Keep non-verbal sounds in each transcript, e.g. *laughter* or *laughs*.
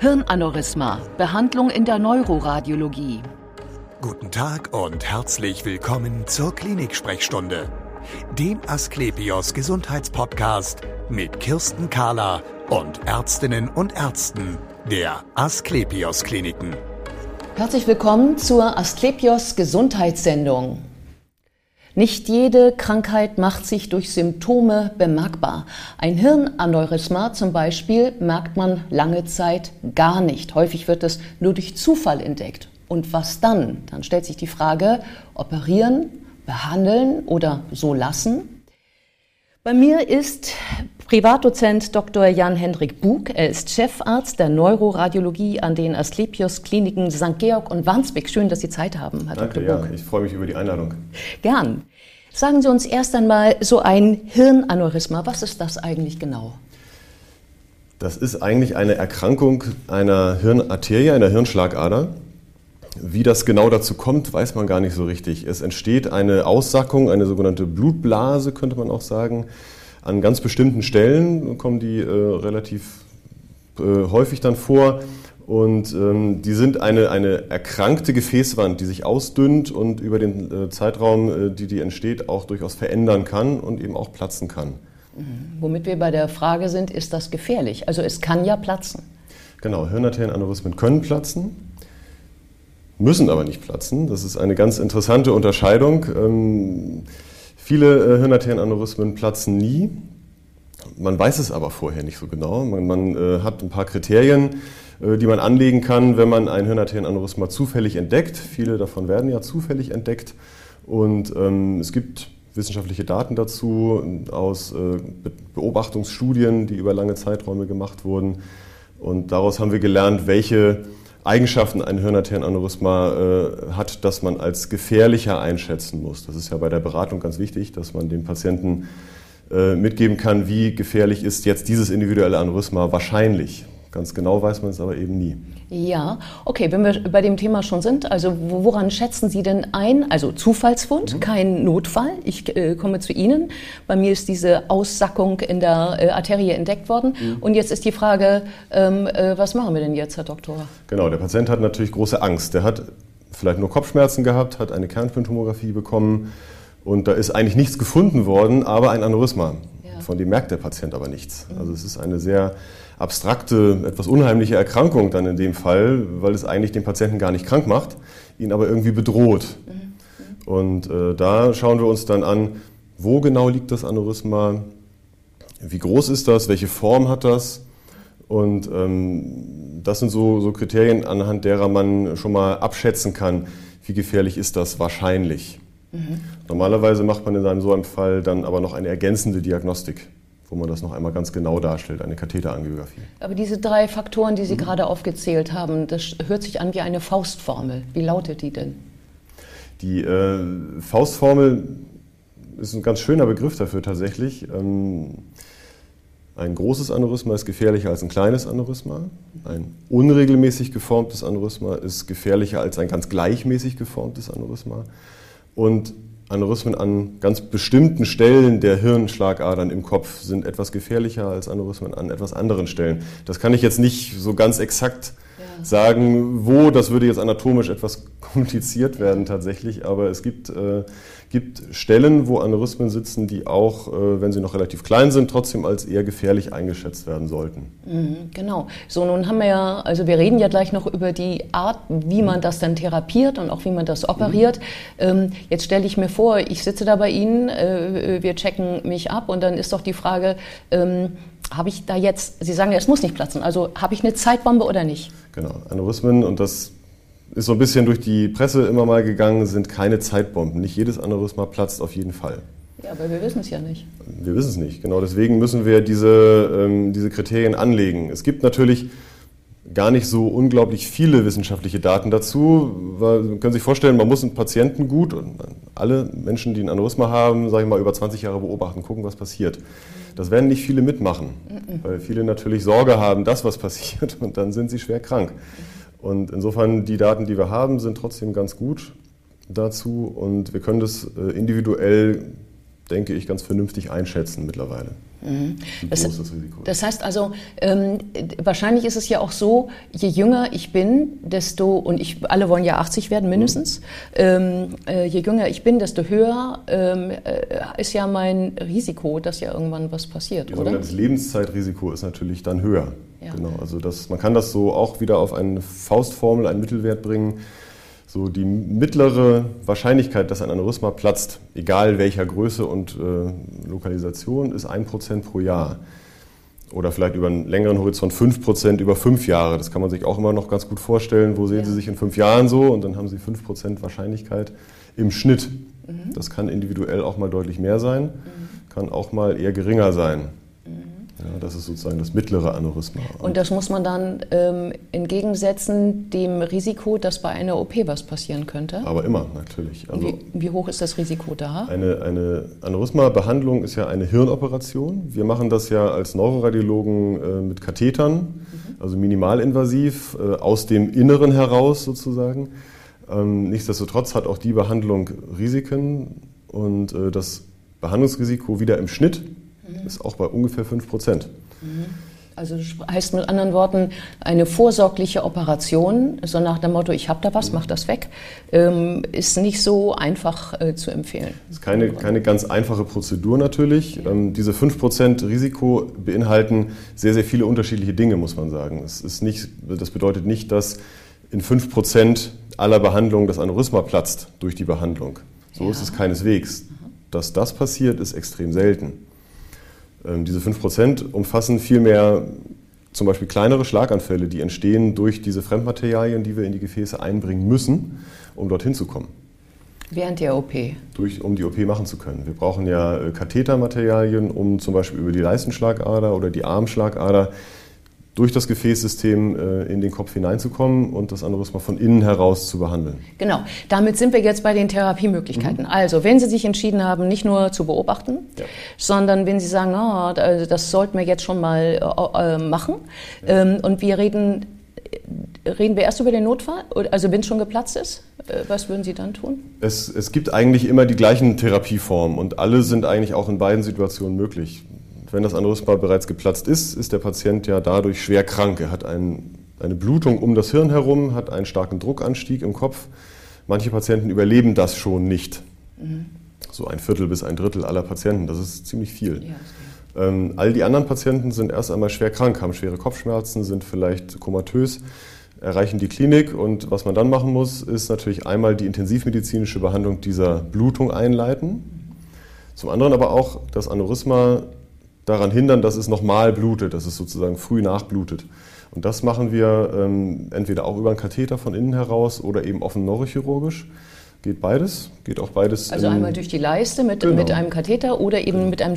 Hirnaneurysma. Behandlung in der Neuroradiologie. Guten Tag und herzlich willkommen zur Klinik-Sprechstunde, dem Asklepios Gesundheitspodcast mit Kirsten Kahler und Ärztinnen und Ärzten der Asklepios Kliniken. Herzlich willkommen zur Asklepios Gesundheitssendung. Nicht jede Krankheit macht sich durch Symptome bemerkbar. Ein Hirnaneurysma zum Beispiel merkt man lange Zeit gar nicht. Häufig wird es nur durch Zufall entdeckt. Und was dann? Dann stellt sich die Frage, operieren, behandeln oder so lassen? Bei mir ist Privatdozent Dr. Jan-Hendrik Bug. Er ist Chefarzt der Neuroradiologie an den Asklepios Kliniken St. Georg und Wandsbek. Schön, dass Sie Zeit haben, Herr Danke, Dr. Bug. Ja, ich freue mich über die Einladung. Gern. Sagen Sie uns erst einmal so ein Hirnaneurysma. Was ist das eigentlich genau? Das ist eigentlich eine Erkrankung einer Hirnarterie, einer Hirnschlagader. Wie das genau dazu kommt, weiß man gar nicht so richtig. Es entsteht eine Aussackung, eine sogenannte Blutblase, könnte man auch sagen, an ganz bestimmten Stellen kommen die äh, relativ äh, häufig dann vor. Und ähm, die sind eine, eine erkrankte Gefäßwand, die sich ausdünnt und über den äh, Zeitraum, äh, die die entsteht, auch durchaus verändern kann und eben auch platzen kann. Mhm. Womit wir bei der Frage sind, ist das gefährlich? Also es kann ja platzen. Genau, Hirnarterienaneurysmen können platzen, müssen aber nicht platzen. Das ist eine ganz interessante Unterscheidung. Ähm, Viele äh, Hirnarterienaneurysmen platzen nie. Man weiß es aber vorher nicht so genau. Man, man äh, hat ein paar Kriterien, die man anlegen kann, wenn man ein Hirnarterienaneurysma zufällig entdeckt. Viele davon werden ja zufällig entdeckt. Und ähm, es gibt wissenschaftliche Daten dazu aus äh, Beobachtungsstudien, die über lange Zeiträume gemacht wurden. Und daraus haben wir gelernt, welche Eigenschaften ein Hirnarterienaneurysma äh, hat, dass man als gefährlicher einschätzen muss. Das ist ja bei der Beratung ganz wichtig, dass man dem Patienten äh, mitgeben kann, wie gefährlich ist jetzt dieses individuelle Aneurysma wahrscheinlich. Ganz genau weiß man es aber eben nie. Ja, okay, wenn wir bei dem Thema schon sind, also woran schätzen Sie denn ein? Also Zufallsfund, mhm. kein Notfall. Ich äh, komme zu Ihnen. Bei mir ist diese Aussackung in der äh, Arterie entdeckt worden. Mhm. Und jetzt ist die Frage, ähm, äh, was machen wir denn jetzt, Herr Doktor? Genau, der Patient hat natürlich große Angst. Der hat vielleicht nur Kopfschmerzen gehabt, hat eine Kernspintomographie bekommen und da ist eigentlich nichts gefunden worden, aber ein Aneurysma. Ja. Von dem merkt der Patient aber nichts. Mhm. Also es ist eine sehr abstrakte, etwas unheimliche Erkrankung dann in dem Fall, weil es eigentlich den Patienten gar nicht krank macht, ihn aber irgendwie bedroht. Mhm. Und äh, da schauen wir uns dann an, wo genau liegt das Aneurysma, wie groß ist das, welche Form hat das. Und ähm, das sind so, so Kriterien, anhand derer man schon mal abschätzen kann, wie gefährlich ist das wahrscheinlich. Mhm. Normalerweise macht man in so einem Fall dann aber noch eine ergänzende Diagnostik wo man das noch einmal ganz genau darstellt, eine Katheterangiographie. Aber diese drei Faktoren, die Sie mhm. gerade aufgezählt haben, das hört sich an wie eine Faustformel. Wie lautet die denn? Die äh, Faustformel ist ein ganz schöner Begriff dafür tatsächlich. Ähm, ein großes Aneurysma ist gefährlicher als ein kleines Aneurysma. Ein unregelmäßig geformtes Aneurysma ist gefährlicher als ein ganz gleichmäßig geformtes Aneurysma. Und Aneurysmen an ganz bestimmten Stellen der Hirnschlagadern im Kopf sind etwas gefährlicher als Aneurysmen an etwas anderen Stellen. Das kann ich jetzt nicht so ganz exakt ja. sagen, wo. Das würde jetzt anatomisch etwas *laughs* kompliziert werden tatsächlich, aber es gibt äh, gibt Stellen, wo Aneurysmen sitzen, die auch, äh, wenn sie noch relativ klein sind, trotzdem als eher gefährlich eingeschätzt werden sollten. Mhm, genau. So, nun haben wir ja, also wir reden ja gleich noch über die Art, wie man das dann therapiert und auch wie man das operiert. Mhm. jetzt stelle ich mir vor, ich sitze da bei Ihnen, äh, wir checken mich ab und dann ist doch die Frage, ähm, habe ich da jetzt, Sie sagen ja, es muss nicht platzen, also habe ich eine Zeitbombe oder nicht? Genau, Aneurysmen und das ist so ein bisschen durch die Presse immer mal gegangen, sind keine Zeitbomben. Nicht jedes Aneurysma platzt auf jeden Fall. Ja, aber wir wissen es ja nicht. Wir wissen es nicht, genau. Deswegen müssen wir diese, ähm, diese Kriterien anlegen. Es gibt natürlich gar nicht so unglaublich viele wissenschaftliche Daten dazu. Weil, Sie können sich vorstellen, man muss einen Patienten gut und alle Menschen, die ein Aneurysma haben, sage ich mal, über 20 Jahre beobachten, gucken, was passiert. Das werden nicht viele mitmachen, weil viele natürlich Sorge haben, dass was passiert *laughs* und dann sind sie schwer krank. Und insofern, die Daten, die wir haben, sind trotzdem ganz gut dazu und wir können das äh, individuell, denke ich, ganz vernünftig einschätzen mittlerweile. Mhm. Das, das, heißt also, ähm, wahrscheinlich ist es ja auch so, je jünger ich bin, desto, und ich, alle wollen ja 80 werden mindestens, mhm. ähm, äh, je jünger ich bin, desto höher ähm, äh, ist ja mein Risiko, dass ja irgendwann was passiert, oder? Das Lebenszeitrisiko ist natürlich dann höher. Ja. Genau, also das, man kann das so auch wieder auf eine Faustformel, einen Mittelwert bringen so die mittlere Wahrscheinlichkeit, dass ein Aneurysma platzt, egal welcher Größe und äh, Lokalisation, ist 1% pro Jahr. Oder vielleicht über einen längeren Horizont 5% über fünf Jahre. Das kann man sich auch immer noch ganz gut vorstellen. Wo sehen ja. Sie sich in fünf Jahren so? Und dann haben Sie 5% Wahrscheinlichkeit im Schnitt. Mhm. Das kann individuell auch mal deutlich mehr sein, mhm. kann auch mal eher geringer sein. Ja, das ist sozusagen das mittlere Aneurysma. Und das muss man dann ähm, entgegensetzen dem Risiko, dass bei einer OP was passieren könnte? Aber immer, natürlich. Also wie, wie, hoch ist das Risiko da? Eine, eine Aneurysma-Behandlung ist ja eine Hirnoperation. Wir machen das ja als Neuroradiologen äh, mit Kathetern, mhm. also minimalinvasiv, äh, aus dem Inneren heraus sozusagen. Ähm, nichtsdestotrotz hat auch die Behandlung Risiken und äh, das Behandlungsrisiko wieder im Schnitt mhm. ist auch bei ungefähr 5 Prozent. Mhm. Also heißt mit anderen Worten, eine vorsorgliche Operation, so nach dem Motto, ich habe da was, mach das weg, ähm, ist nicht so einfach äh, zu empfehlen. Das ist keine, keine ganz einfache Prozedur natürlich. Ja. Ähm, diese 5% Risiko beinhalten sehr, sehr viele unterschiedliche Dinge, muss man sagen. Es ist nicht, das bedeutet nicht, dass in 5% aller Behandlungen das Aneurysma platzt durch die Behandlung. So ja. ist es keineswegs. Dass das passiert, ist extrem selten. Ähm, diese 5% umfassen vielmehr zum Beispiel kleinere Schlaganfälle, die entstehen durch diese Fremdmaterialien, die wir in die Gefäße einbringen müssen, um dorthin zu kommen. Während der OP? Durch, um die OP machen zu können. Wir brauchen ja äh, Kathetermaterialien, um zum Beispiel über die Leistenschlagader oder die Armschlagader durch das Gefäßsystem äh, in den Kopf hineinzukommen und das Aneurysma von innen heraus zu behandeln. Genau, damit sind wir jetzt bei den Therapiemöglichkeiten. Mhm. Also, wenn Sie sich entschieden haben, nicht nur zu beobachten, ja. sondern wenn Sie sagen, oh, das sollten wir jetzt schon mal äh, äh, machen, ja. ähm, und wir reden, reden wir erst über den Notfall, also wenn es schon geplatzt ist, was würden Sie dann tun? Es, es gibt eigentlich immer die gleichen Therapieformen und alle sind eigentlich auch in beiden Situationen möglich wenn das Aneurysma bereits geplatzt ist, ist der Patient ja dadurch schwer krank. Er hat ein, eine Blutung um das Hirn herum, hat einen starken Druckanstieg im Kopf. Manche Patienten überleben das schon nicht. Mhm. So ein Viertel bis ein Drittel aller Patienten, das ist ziemlich viel. Ja, ähm, all die anderen Patienten sind erst einmal schwer krank, haben schwere Kopfschmerzen, sind vielleicht komatös, erreichen die Klinik und was man dann machen muss, ist natürlich einmal die intensivmedizinische Behandlung dieser Blutung einleiten. Zum anderen aber auch das Aneurysma daran hindern, dass es nochmal blutet, dass es sozusagen früh nachblutet. Und das machen wir ähm, entweder auch über einen Katheter von innen heraus oder eben offen neurochirurgisch. Geht beides, geht auch beides. Also einmal durch die Leiste mit, genau. mit einem Katheter oder eben genau. mit, einem,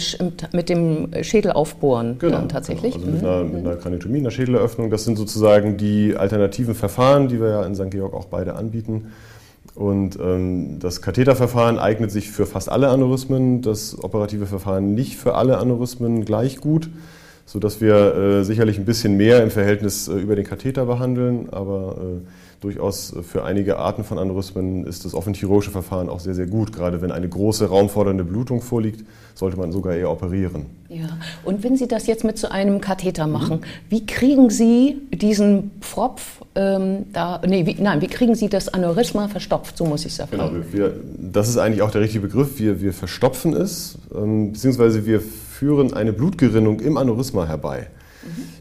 mit dem Schädel aufbohren genau, dann tatsächlich. Genau. Also mit, einer, mit einer Kraniotomie, einer Schädeleröffnung. Das sind sozusagen die alternativen Verfahren, die wir ja in St. Georg auch beide anbieten. Und ähm, das Katheterverfahren eignet sich für fast alle Aneurysmen, das operative Verfahren nicht für alle Aneurysmen gleich gut, sodass wir äh, sicherlich ein bisschen mehr im Verhältnis äh, über den Katheter behandeln, aber äh, durchaus für einige Arten von Aneurysmen ist das offene chirurgische Verfahren auch sehr, sehr gut. Gerade wenn eine große raumfordernde Blutung vorliegt, sollte man sogar eher operieren. Ja, und wenn Sie das jetzt mit so einem Katheter machen, mhm. wie kriegen Sie diesen Pfropf ähm, da, nee, wie, nein, wie kriegen Sie das Aneurysma verstopft? So muss ich sagen. Genau, wir, das ist eigentlich auch der richtige Begriff. Wir, wir verstopfen es, ähm, beziehungsweise wir führen eine Blutgerinnung im Aneurysma herbei.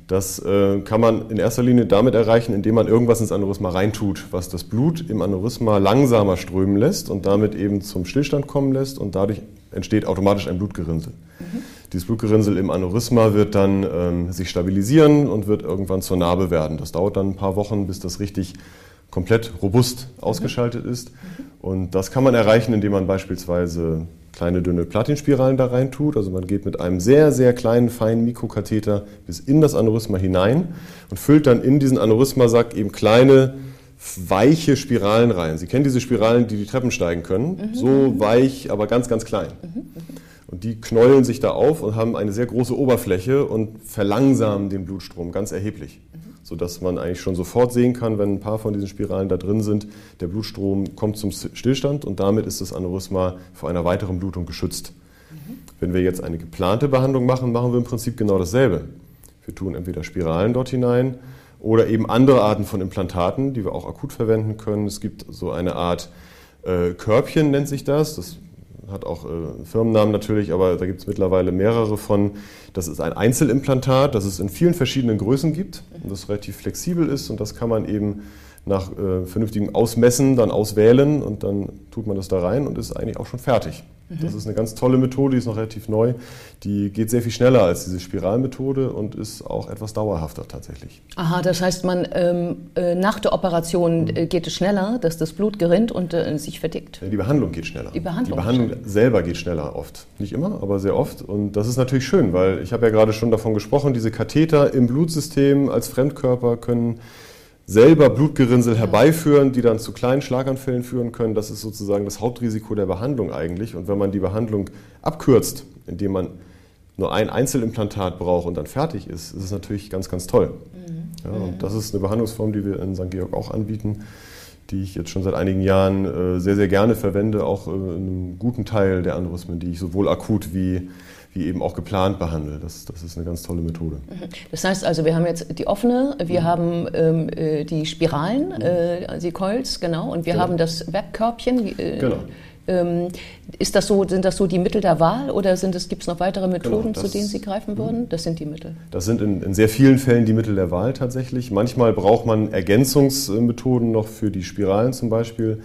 Das äh, kann man in erster Linie damit erreichen, indem man irgendwas ins Aneurysma reintut, was das Blut im Aneurysma langsamer strömen lässt und damit eben zum Stillstand kommen lässt und dadurch entsteht automatisch ein Blutgerinnsel. Mhm. Dieses Blutgerinnsel im Aneurysma wird dann ähm, sich stabilisieren und wird irgendwann zur Narbe werden. Das dauert dann ein paar Wochen, bis das richtig komplett robust ausgeschaltet ist. Und das kann man erreichen, indem man beispielsweise kleine dünne Platinspiralen da rein tut. Also man geht mit einem sehr, sehr kleinen, feinen Mikrokatheter bis in das Aneurysma hinein und füllt dann in diesen Aneurysmasack eben kleine, weiche Spiralen rein. Sie kennen diese Spiralen, die die Treppen steigen können. Mhm. So weich, aber ganz, ganz klein. Mhm. Und die knäulen sich da auf und haben eine sehr große Oberfläche und verlangsamen den Blutstrom ganz erheblich sodass man eigentlich schon sofort sehen kann, wenn ein paar von diesen Spiralen da drin sind, der Blutstrom kommt zum Stillstand und damit ist das Aneurysma vor einer weiteren Blutung geschützt. Mhm. Wenn wir jetzt eine geplante Behandlung machen, machen wir im Prinzip genau dasselbe. Wir tun entweder Spiralen dort hinein oder eben andere Arten von Implantaten, die wir auch akut verwenden können. Es gibt so eine Art äh, Körbchen, nennt sich das. Das hat auch äh, Firmennamen natürlich, aber da gibt es mittlerweile mehrere von. Das ist ein Einzelimplantat, das es in vielen verschiedenen Größen gibt und das relativ flexibel ist und das kann man eben nach äh, vernünftigem Ausmessen dann auswählen und dann tut man das da rein und ist eigentlich auch schon fertig. Mhm. Das ist eine ganz tolle Methode, die ist noch relativ neu. Die geht sehr viel schneller als diese Spiralmethode und ist auch etwas dauerhafter tatsächlich. Aha, das heißt, man ähm, äh, nach der Operation mhm. geht es schneller, dass das Blut gerinnt und äh, sich verdickt. Ja, die Behandlung geht schneller. Die Behandlung, die Behandlung selber geht schneller oft. Nicht immer, aber sehr oft. Und das ist natürlich schön, weil ich habe ja gerade schon davon gesprochen, diese Katheter im Blutsystem als Fremdkörper können selber Blutgerinnsel herbeiführen, die dann zu kleinen Schlaganfällen führen können. Das ist sozusagen das Hauptrisiko der Behandlung eigentlich. Und wenn man die Behandlung abkürzt, indem man nur ein Einzelimplantat braucht und dann fertig ist, ist es natürlich ganz, ganz toll. Mhm. Ja, und das ist eine Behandlungsform, die wir in St. Georg auch anbieten, die ich jetzt schon seit einigen Jahren äh, sehr, sehr gerne verwende, auch äh, in einem guten Teil der Aneurysmen, die ich sowohl akut wie wie eben auch geplant behandelt. Das, das ist eine ganz tolle Methode. Mhm. Das heißt also, wir haben jetzt die offene, wir mhm. haben ähm, äh, die Spiralen, mhm. äh, die Coils, genau, und wir genau. haben das Webkörbchen. Äh, genau. Ähm, ist das so, sind das so die Mittel der Wahl oder gibt es noch weitere genau, Methoden, genau, das, zu denen Sie greifen würden? Das sind die Mittel. Das sind in, in, sehr vielen Fällen die Mittel der Wahl tatsächlich. Manchmal braucht man Ergänzungsmethoden noch für die Spiralen zum Beispiel.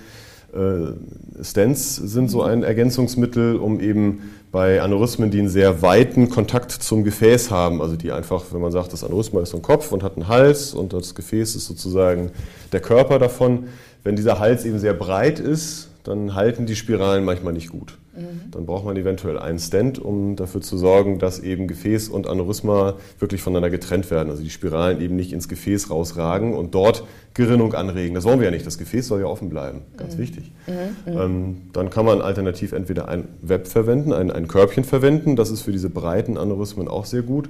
Äh, Stents sind so ein Ergänzungsmittel, um eben bei Aneurysmen, die einen sehr weiten Kontakt zum Gefäß haben, also die einfach, wenn man sagt, das Aneurysma ist so ein Kopf und hat einen Hals und das Gefäß ist sozusagen der Körper davon, wenn dieser Hals eben sehr breit ist, dann halten die Spiralen manchmal nicht gut. Mhm. Dann braucht man eventuell einen Stent, um dafür zu sorgen, dass eben Gefäß und Aneurysma wirklich voneinander getrennt werden. Also die Spiralen eben nicht ins Gefäß rausragen und dort Gerinnung anregen. Das wollen wir ja nicht. Das Gefäß soll ja offen bleiben. Ganz mhm. wichtig. Mhm. mhm. Ähm, dann kann man alternativ entweder ein Web verwenden, ein, ein Körbchen verwenden. Das ist für diese breiten Aneurysmen auch sehr gut.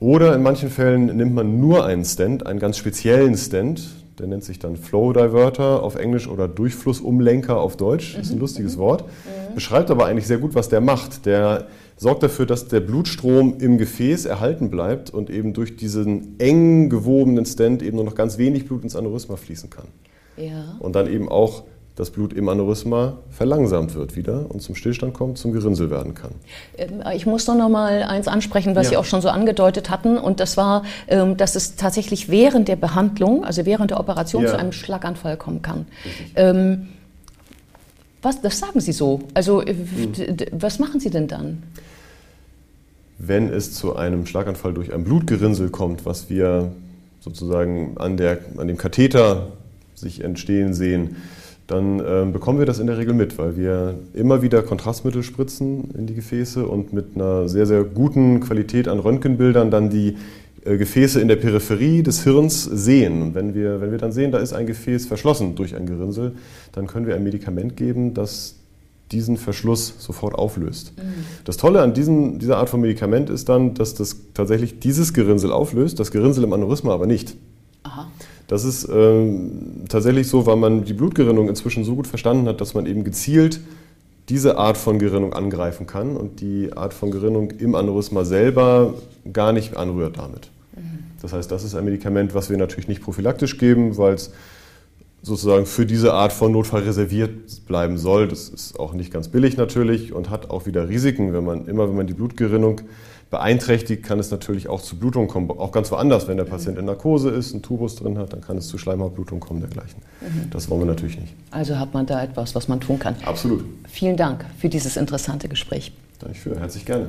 Oder in manchen Fällen nimmt man nur einen Stent, einen ganz speziellen Stent. Der nennt sich dann Flow Diverter auf Englisch oder Durchflussumlenker auf Deutsch. Das ist ein mhm. lustiges Wort. Mhm. Beschreibt aber eigentlich sehr gut, was der macht. Der sorgt dafür, dass der Blutstrom im Gefäß erhalten bleibt und eben durch diesen eng gewobenen Stent eben nur noch ganz wenig Blut ins Aneurysma fließen kann. Ja. Und dann eben auch das Blut im Aneurysma verlangsamt wird wieder und zum Stillstand kommt, zum Gerinnsel werden kann. Ähm, ich muss doch noch mal eins ansprechen, was ja. Sie auch schon so angedeutet hatten, und das war, ähm, dass es tatsächlich während der Behandlung, also während der Operation, ja. zu einem Schlaganfall kommen kann. Ähm, was, das sagen Sie so. Also, hm. was machen Sie denn dann? Wenn es zu einem Schlaganfall durch ein Blutgerinnsel kommt, was wir sozusagen an, der, an dem Katheter sich entstehen sehen, dann äh, bekommen wir das in der Regel mit, weil wir immer wieder Kontrastmittel spritzen in die Gefäße und mit einer sehr, sehr guten Qualität an Röntgenbildern dann die äh, Gefäße in der Peripherie des Hirns sehen. Und wenn wir, wenn wir dann sehen, da ist ein Gefäß verschlossen durch ein Gerinnsel, dann können wir ein Medikament geben, das diesen Verschluss sofort auflöst. Mhm. Das Tolle an diesen, dieser Art von Medikament ist dann, dass das tatsächlich dieses Gerinnsel auflöst, das Gerinnsel im Aneurysma aber nicht. Das ist ähm, tatsächlich so, weil man die Blutgerinnung inzwischen so gut verstanden hat, dass man eben gezielt diese Art von Gerinnung angreifen kann und die Art von Gerinnung im Aneurysma selber gar nicht anrührt damit. Mhm. Das heißt, das ist ein Medikament, was wir natürlich nicht prophylaktisch geben, weil es sozusagen für diese Art von Notfall reserviert bleiben soll. Das ist auch nicht ganz billig natürlich und hat auch wieder Risiken, wenn man immer, wenn man die Blutgerinnung beeinträchtigt, kann es natürlich auch zu Blutungen kommen, auch ganz woanders. Wenn der Patient in Narkose ist, einen Tubus drin hat, dann kann es zu Schleimhautblutungen kommen dergleichen. Mhm. Das wollen wir natürlich nicht. Also hat man da etwas, was man tun kann. Absolut. Vielen Dank für dieses interessante Gespräch. Danke für, herzlich gerne.